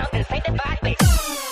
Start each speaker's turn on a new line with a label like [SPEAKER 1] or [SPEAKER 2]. [SPEAKER 1] broke and painted the me.